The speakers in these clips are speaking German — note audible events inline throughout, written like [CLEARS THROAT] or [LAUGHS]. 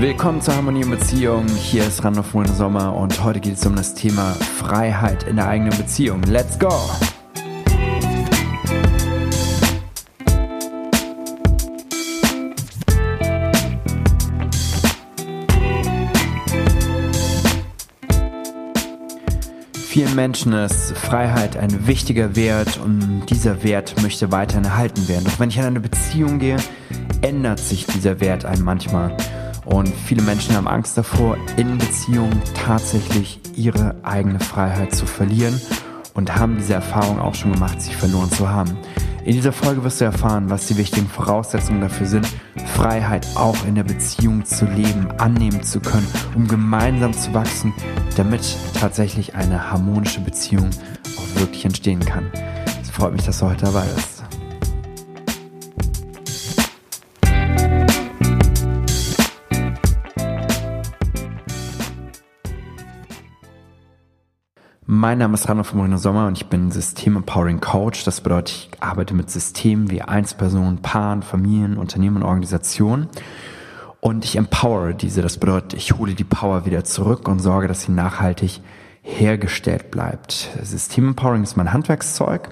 Willkommen zur Harmonie in Beziehung. Hier ist Randolph Moine Sommer und heute geht es um das Thema Freiheit in der eigenen Beziehung. Let's go! Vielen Menschen ist Freiheit ein wichtiger Wert und dieser Wert möchte weiterhin erhalten werden. Doch wenn ich in eine Beziehung gehe, ändert sich dieser Wert einem manchmal. Und viele Menschen haben Angst davor, in Beziehungen tatsächlich ihre eigene Freiheit zu verlieren und haben diese Erfahrung auch schon gemacht, sie verloren zu haben. In dieser Folge wirst du erfahren, was die wichtigen Voraussetzungen dafür sind, Freiheit auch in der Beziehung zu leben, annehmen zu können, um gemeinsam zu wachsen, damit tatsächlich eine harmonische Beziehung auch wirklich entstehen kann. Es freut mich, dass du heute dabei bist. Mein Name ist Randolph Moreno Sommer und ich bin System Empowering Coach. Das bedeutet, ich arbeite mit Systemen wie Einzelpersonen, Paaren, Familien, Unternehmen und Organisationen. Und ich empowere diese. Das bedeutet, ich hole die Power wieder zurück und sorge, dass sie nachhaltig hergestellt bleibt. System Empowering ist mein Handwerkszeug.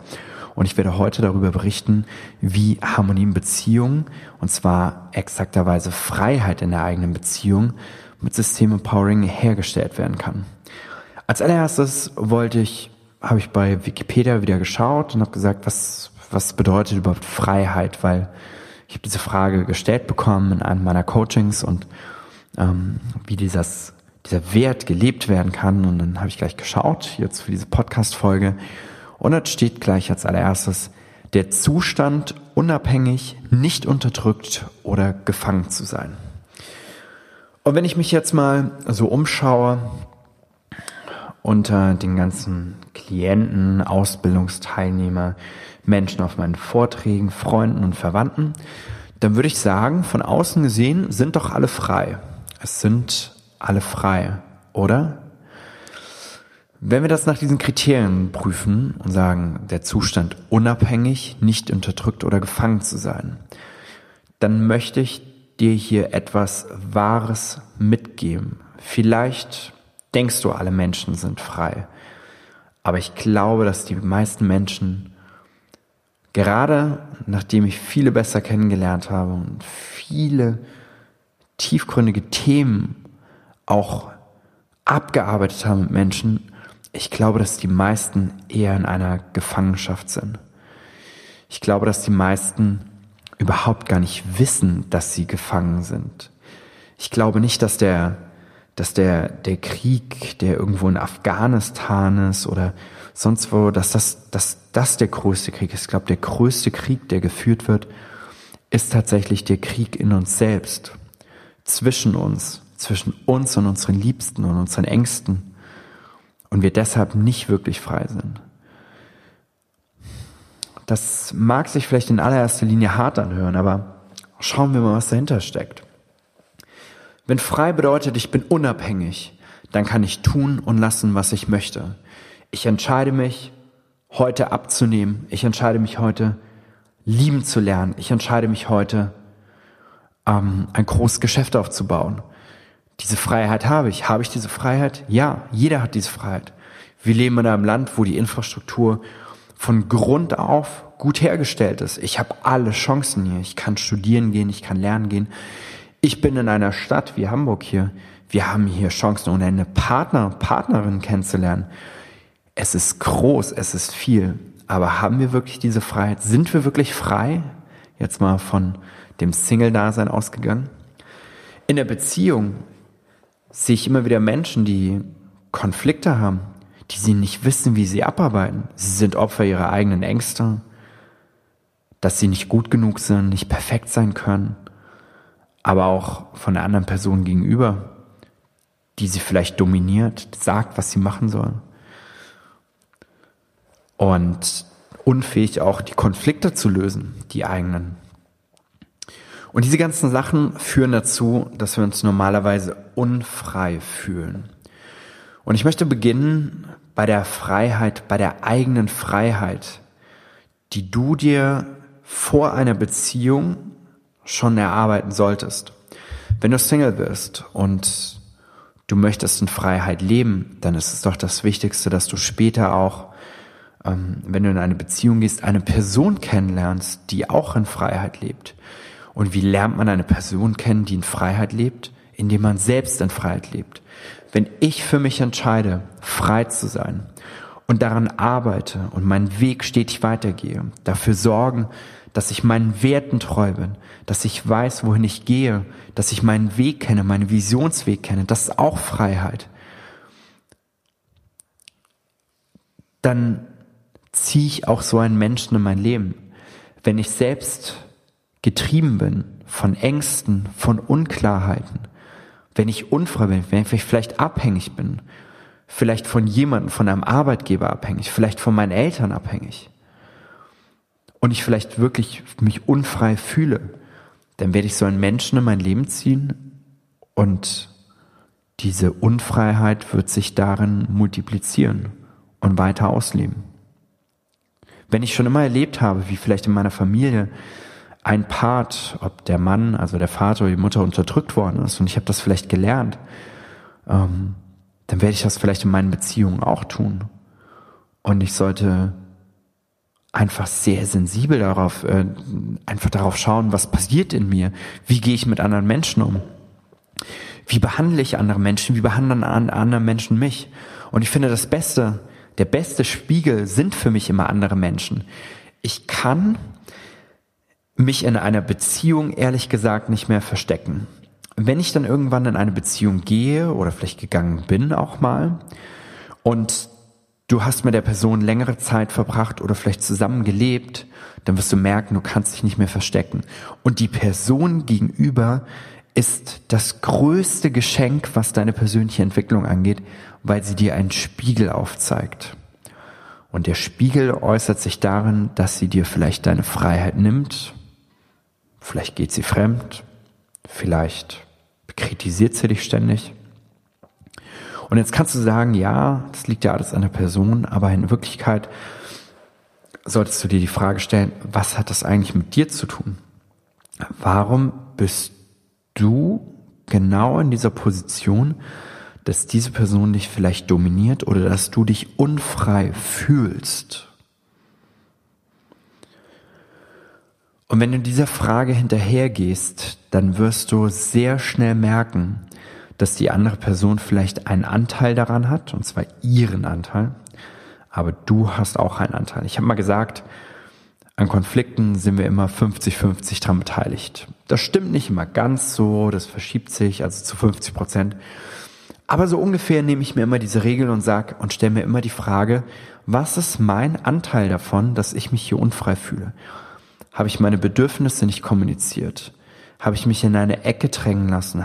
Und ich werde heute darüber berichten, wie Harmonie in Beziehungen, und zwar exakterweise Freiheit in der eigenen Beziehung, mit System Empowering hergestellt werden kann. Als allererstes wollte ich, habe ich bei Wikipedia wieder geschaut und habe gesagt, was, was bedeutet überhaupt Freiheit, weil ich habe diese Frage gestellt bekommen in einem meiner Coachings und ähm, wie dieses, dieser Wert gelebt werden kann. Und dann habe ich gleich geschaut, jetzt für diese Podcast-Folge. Und dort steht gleich als allererstes, der Zustand, unabhängig, nicht unterdrückt oder gefangen zu sein. Und wenn ich mich jetzt mal so umschaue, unter den ganzen Klienten, Ausbildungsteilnehmer, Menschen auf meinen Vorträgen, Freunden und Verwandten, dann würde ich sagen, von außen gesehen sind doch alle frei. Es sind alle frei, oder? Wenn wir das nach diesen Kriterien prüfen und sagen, der Zustand unabhängig, nicht unterdrückt oder gefangen zu sein, dann möchte ich dir hier etwas Wahres mitgeben. Vielleicht denkst du, alle Menschen sind frei. Aber ich glaube, dass die meisten Menschen, gerade nachdem ich viele besser kennengelernt habe und viele tiefgründige Themen auch abgearbeitet haben mit Menschen, ich glaube, dass die meisten eher in einer Gefangenschaft sind. Ich glaube, dass die meisten überhaupt gar nicht wissen, dass sie gefangen sind. Ich glaube nicht, dass der dass der, der Krieg, der irgendwo in Afghanistan ist oder sonst wo, dass das, dass das der größte Krieg ist. Ich glaube, der größte Krieg, der geführt wird, ist tatsächlich der Krieg in uns selbst, zwischen uns, zwischen uns und unseren Liebsten und unseren Ängsten und wir deshalb nicht wirklich frei sind. Das mag sich vielleicht in allererster Linie hart anhören, aber schauen wir mal, was dahinter steckt. Wenn frei bedeutet, ich bin unabhängig, dann kann ich tun und lassen, was ich möchte. Ich entscheide mich, heute abzunehmen. Ich entscheide mich heute, lieben zu lernen. Ich entscheide mich heute, ähm, ein großes Geschäft aufzubauen. Diese Freiheit habe ich. Habe ich diese Freiheit? Ja, jeder hat diese Freiheit. Wir leben in einem Land, wo die Infrastruktur von Grund auf gut hergestellt ist. Ich habe alle Chancen hier. Ich kann studieren gehen, ich kann lernen gehen. Ich bin in einer Stadt wie Hamburg hier. Wir haben hier Chancen, ohne eine Partner, Partnerin kennenzulernen. Es ist groß, es ist viel. Aber haben wir wirklich diese Freiheit? Sind wir wirklich frei? Jetzt mal von dem Single-Dasein ausgegangen. In der Beziehung sehe ich immer wieder Menschen, die Konflikte haben, die sie nicht wissen, wie sie abarbeiten. Sie sind Opfer ihrer eigenen Ängste, dass sie nicht gut genug sind, nicht perfekt sein können aber auch von der anderen Person gegenüber, die sie vielleicht dominiert, sagt, was sie machen soll. Und unfähig auch die Konflikte zu lösen, die eigenen. Und diese ganzen Sachen führen dazu, dass wir uns normalerweise unfrei fühlen. Und ich möchte beginnen bei der Freiheit, bei der eigenen Freiheit, die du dir vor einer Beziehung schon erarbeiten solltest. Wenn du Single bist und du möchtest in Freiheit leben, dann ist es doch das Wichtigste, dass du später auch, ähm, wenn du in eine Beziehung gehst, eine Person kennenlernst, die auch in Freiheit lebt. Und wie lernt man eine Person kennen, die in Freiheit lebt? Indem man selbst in Freiheit lebt. Wenn ich für mich entscheide, frei zu sein und daran arbeite und meinen Weg stetig weitergehe, dafür sorgen, dass ich meinen Werten treu bin, dass ich weiß, wohin ich gehe, dass ich meinen Weg kenne, meinen Visionsweg kenne, das ist auch Freiheit. Dann ziehe ich auch so einen Menschen in mein Leben. Wenn ich selbst getrieben bin von Ängsten, von Unklarheiten, wenn ich unfrei bin, wenn ich vielleicht abhängig bin, vielleicht von jemandem, von einem Arbeitgeber abhängig, vielleicht von meinen Eltern abhängig und ich vielleicht wirklich mich unfrei fühle, dann werde ich so einen Menschen in mein Leben ziehen und diese Unfreiheit wird sich darin multiplizieren und weiter ausleben. Wenn ich schon immer erlebt habe, wie vielleicht in meiner Familie ein Part, ob der Mann, also der Vater oder die Mutter unterdrückt worden ist und ich habe das vielleicht gelernt, ähm, dann werde ich das vielleicht in meinen Beziehungen auch tun. Und ich sollte einfach sehr sensibel darauf, äh, einfach darauf schauen, was passiert in mir, wie gehe ich mit anderen Menschen um, wie behandle ich andere Menschen, wie behandeln andere Menschen mich. Und ich finde, das Beste, der beste Spiegel sind für mich immer andere Menschen. Ich kann mich in einer Beziehung ehrlich gesagt nicht mehr verstecken. Wenn ich dann irgendwann in eine Beziehung gehe oder vielleicht gegangen bin auch mal und du hast mit der Person längere Zeit verbracht oder vielleicht zusammen gelebt, dann wirst du merken, du kannst dich nicht mehr verstecken. Und die Person gegenüber ist das größte Geschenk, was deine persönliche Entwicklung angeht, weil sie dir einen Spiegel aufzeigt. Und der Spiegel äußert sich darin, dass sie dir vielleicht deine Freiheit nimmt Vielleicht geht sie fremd, vielleicht kritisiert sie dich ständig. Und jetzt kannst du sagen, ja, das liegt ja alles an der Person, aber in Wirklichkeit solltest du dir die Frage stellen, was hat das eigentlich mit dir zu tun? Warum bist du genau in dieser Position, dass diese Person dich vielleicht dominiert oder dass du dich unfrei fühlst? Und wenn du dieser Frage hinterhergehst, dann wirst du sehr schnell merken, dass die andere Person vielleicht einen Anteil daran hat, und zwar ihren Anteil, aber du hast auch einen Anteil. Ich habe mal gesagt, an Konflikten sind wir immer 50-50 dran beteiligt. Das stimmt nicht immer ganz so, das verschiebt sich, also zu 50 Prozent. Aber so ungefähr nehme ich mir immer diese Regel und sag und stelle mir immer die Frage, was ist mein Anteil davon, dass ich mich hier unfrei fühle? Habe ich meine Bedürfnisse nicht kommuniziert? Habe ich mich in eine Ecke drängen lassen?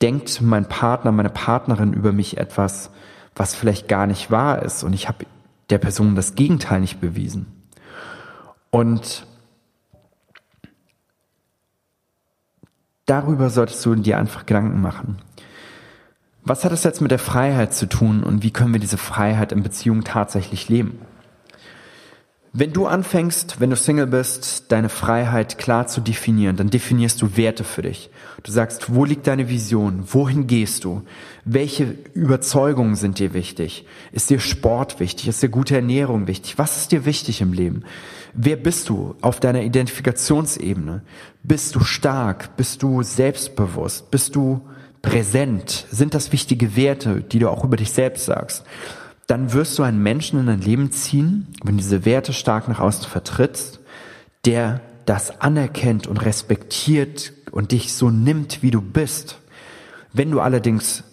Denkt mein Partner, meine Partnerin über mich etwas, was vielleicht gar nicht wahr ist und ich habe der Person das Gegenteil nicht bewiesen? Und darüber solltest du dir einfach Gedanken machen. Was hat es jetzt mit der Freiheit zu tun und wie können wir diese Freiheit in Beziehungen tatsächlich leben? Wenn du anfängst, wenn du Single bist, deine Freiheit klar zu definieren, dann definierst du Werte für dich. Du sagst, wo liegt deine Vision? Wohin gehst du? Welche Überzeugungen sind dir wichtig? Ist dir Sport wichtig? Ist dir gute Ernährung wichtig? Was ist dir wichtig im Leben? Wer bist du auf deiner Identifikationsebene? Bist du stark? Bist du selbstbewusst? Bist du präsent? Sind das wichtige Werte, die du auch über dich selbst sagst? Dann wirst du einen Menschen in dein Leben ziehen, wenn diese Werte stark nach außen vertrittst, der das anerkennt und respektiert und dich so nimmt, wie du bist. Wenn du allerdings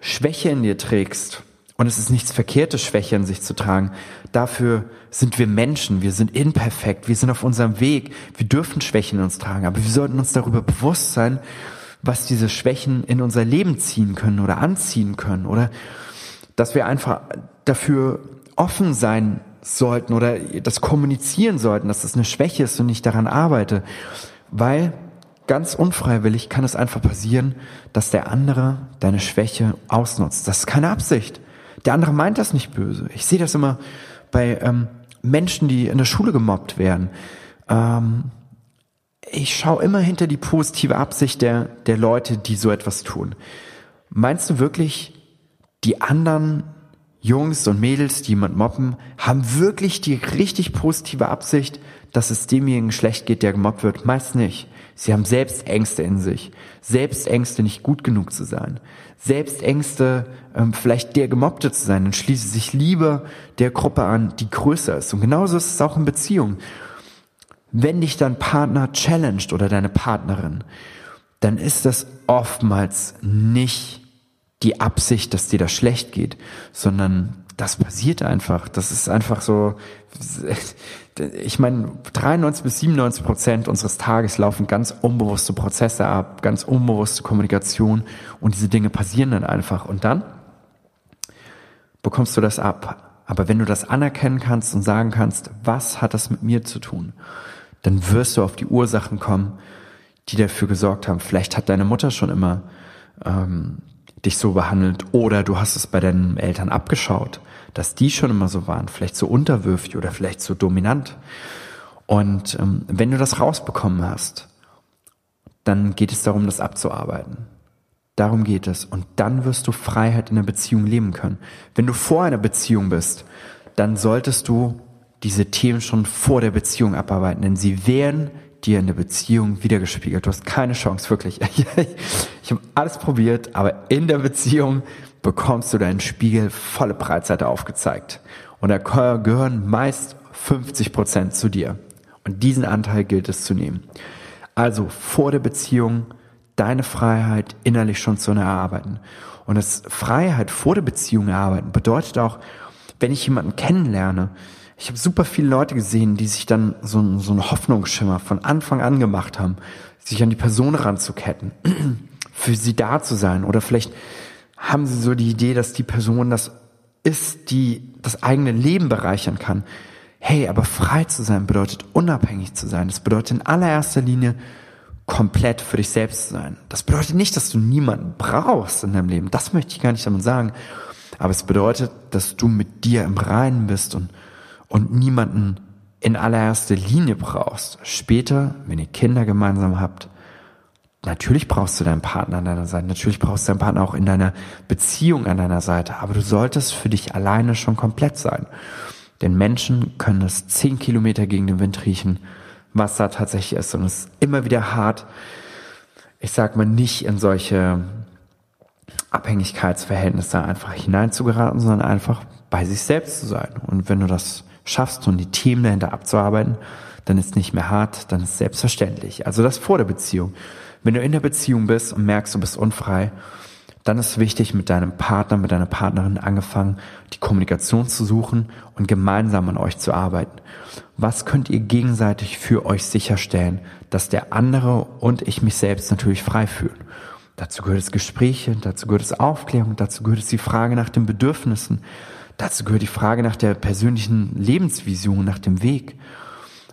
Schwäche in dir trägst, und es ist nichts Verkehrtes, Schwäche in sich zu tragen, dafür sind wir Menschen, wir sind imperfekt, wir sind auf unserem Weg, wir dürfen Schwächen in uns tragen, aber wir sollten uns darüber bewusst sein, was diese Schwächen in unser Leben ziehen können oder anziehen können oder dass wir einfach dafür offen sein sollten oder das kommunizieren sollten, dass das eine Schwäche ist und ich daran arbeite. Weil ganz unfreiwillig kann es einfach passieren, dass der andere deine Schwäche ausnutzt. Das ist keine Absicht. Der andere meint das nicht böse. Ich sehe das immer bei ähm, Menschen, die in der Schule gemobbt werden. Ähm, ich schaue immer hinter die positive Absicht der, der Leute, die so etwas tun. Meinst du wirklich, die anderen Jungs und Mädels, die jemand mobben, haben wirklich die richtig positive Absicht, dass es demjenigen schlecht geht, der gemobbt wird? Meist nicht. Sie haben selbst Ängste in sich. Selbst Ängste, nicht gut genug zu sein. Selbst Ängste, ähm, vielleicht der Gemobbte zu sein und schließen sich lieber der Gruppe an, die größer ist. Und genauso ist es auch in Beziehungen. Wenn dich dein Partner challenged oder deine Partnerin, dann ist das oftmals nicht die Absicht, dass dir das schlecht geht, sondern das passiert einfach. Das ist einfach so, [LAUGHS] ich meine, 93 bis 97 Prozent unseres Tages laufen ganz unbewusste Prozesse ab, ganz unbewusste Kommunikation und diese Dinge passieren dann einfach. Und dann bekommst du das ab. Aber wenn du das anerkennen kannst und sagen kannst, was hat das mit mir zu tun? dann wirst du auf die Ursachen kommen, die dafür gesorgt haben. Vielleicht hat deine Mutter schon immer ähm, dich so behandelt oder du hast es bei deinen Eltern abgeschaut, dass die schon immer so waren, vielleicht so unterwürfig oder vielleicht so dominant. Und ähm, wenn du das rausbekommen hast, dann geht es darum, das abzuarbeiten. Darum geht es. Und dann wirst du Freiheit in der Beziehung leben können. Wenn du vor einer Beziehung bist, dann solltest du diese Themen schon vor der Beziehung abarbeiten, denn sie werden dir in der Beziehung wiedergespiegelt. Du hast keine Chance, wirklich. [LAUGHS] Ich habe alles probiert, aber in der Beziehung bekommst du deinen Spiegel volle Breitseite aufgezeigt. Und da gehören meist 50 Prozent zu dir. Und diesen Anteil gilt es zu nehmen. Also vor der Beziehung deine Freiheit innerlich schon zu erarbeiten. Und das Freiheit vor der Beziehung erarbeiten bedeutet auch, wenn ich jemanden kennenlerne, ich habe super viele Leute gesehen, die sich dann so, so einen Hoffnungsschimmer von Anfang an gemacht haben, sich an die Person ranzuketten, [CLEARS THROAT] für sie da zu sein. Oder vielleicht haben sie so die Idee, dass die Person das ist, die das eigene Leben bereichern kann. Hey, aber frei zu sein bedeutet unabhängig zu sein. Das bedeutet in allererster Linie komplett für dich selbst zu sein. Das bedeutet nicht, dass du niemanden brauchst in deinem Leben. Das möchte ich gar nicht damit sagen. Aber es bedeutet, dass du mit dir im Reinen bist und und niemanden in allererster Linie brauchst. Später, wenn ihr Kinder gemeinsam habt, natürlich brauchst du deinen Partner an deiner Seite, natürlich brauchst du deinen Partner auch in deiner Beziehung an deiner Seite, aber du solltest für dich alleine schon komplett sein. Denn Menschen können es zehn Kilometer gegen den Wind riechen, was da tatsächlich ist. Und es ist immer wieder hart, ich sag mal, nicht in solche Abhängigkeitsverhältnisse einfach hineinzugeraten, sondern einfach bei sich selbst zu sein. Und wenn du das schaffst und die Themen dahinter abzuarbeiten, dann ist nicht mehr hart, dann ist selbstverständlich. Also das vor der Beziehung. Wenn du in der Beziehung bist und merkst, du bist unfrei, dann ist wichtig, mit deinem Partner, mit deiner Partnerin angefangen, die Kommunikation zu suchen und gemeinsam an euch zu arbeiten. Was könnt ihr gegenseitig für euch sicherstellen, dass der andere und ich mich selbst natürlich frei fühlen? Dazu gehört es Gespräche, dazu gehört es Aufklärung, dazu gehört es die Frage nach den Bedürfnissen, Dazu gehört die Frage nach der persönlichen Lebensvision, nach dem Weg.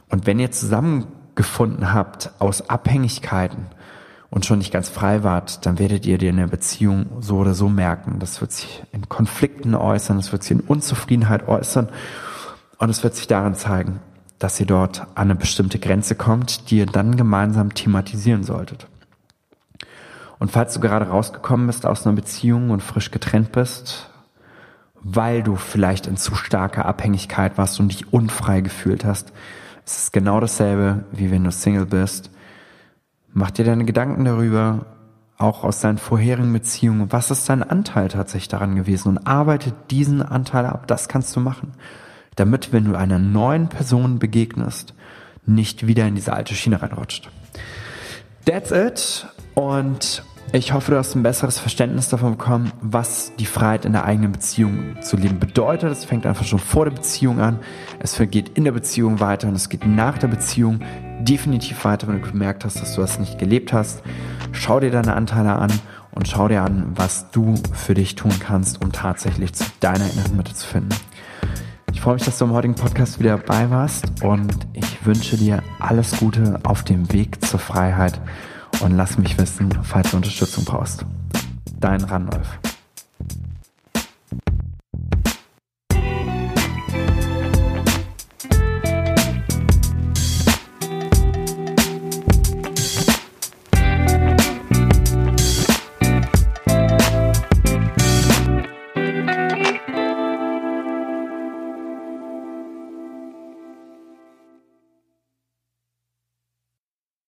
Und wenn ihr zusammengefunden habt aus Abhängigkeiten und schon nicht ganz frei wart, dann werdet ihr dir in der Beziehung so oder so merken. Das wird sich in Konflikten äußern, das wird sich in Unzufriedenheit äußern und es wird sich daran zeigen, dass ihr dort an eine bestimmte Grenze kommt, die ihr dann gemeinsam thematisieren solltet. Und falls du gerade rausgekommen bist aus einer Beziehung und frisch getrennt bist, weil du vielleicht in zu starker Abhängigkeit warst und dich unfrei gefühlt hast. Es ist genau dasselbe, wie wenn du Single bist. Mach dir deine Gedanken darüber, auch aus deinen vorherigen Beziehungen. Was ist dein Anteil tatsächlich daran gewesen? Und arbeite diesen Anteil ab. Das kannst du machen. Damit, wenn du einer neuen Person begegnest, nicht wieder in diese alte Schiene reinrutscht. That's it. Und ich hoffe, du hast ein besseres Verständnis davon bekommen, was die Freiheit in der eigenen Beziehung zu leben bedeutet. Es fängt einfach schon vor der Beziehung an. Es geht in der Beziehung weiter und es geht nach der Beziehung definitiv weiter, wenn du gemerkt hast, dass du das nicht gelebt hast. Schau dir deine Anteile an und schau dir an, was du für dich tun kannst, um tatsächlich zu deiner inneren Mitte zu finden. Ich freue mich, dass du im heutigen Podcast wieder dabei warst und ich wünsche dir alles Gute auf dem Weg zur Freiheit und lass mich wissen, falls du Unterstützung brauchst. Dein Randolph.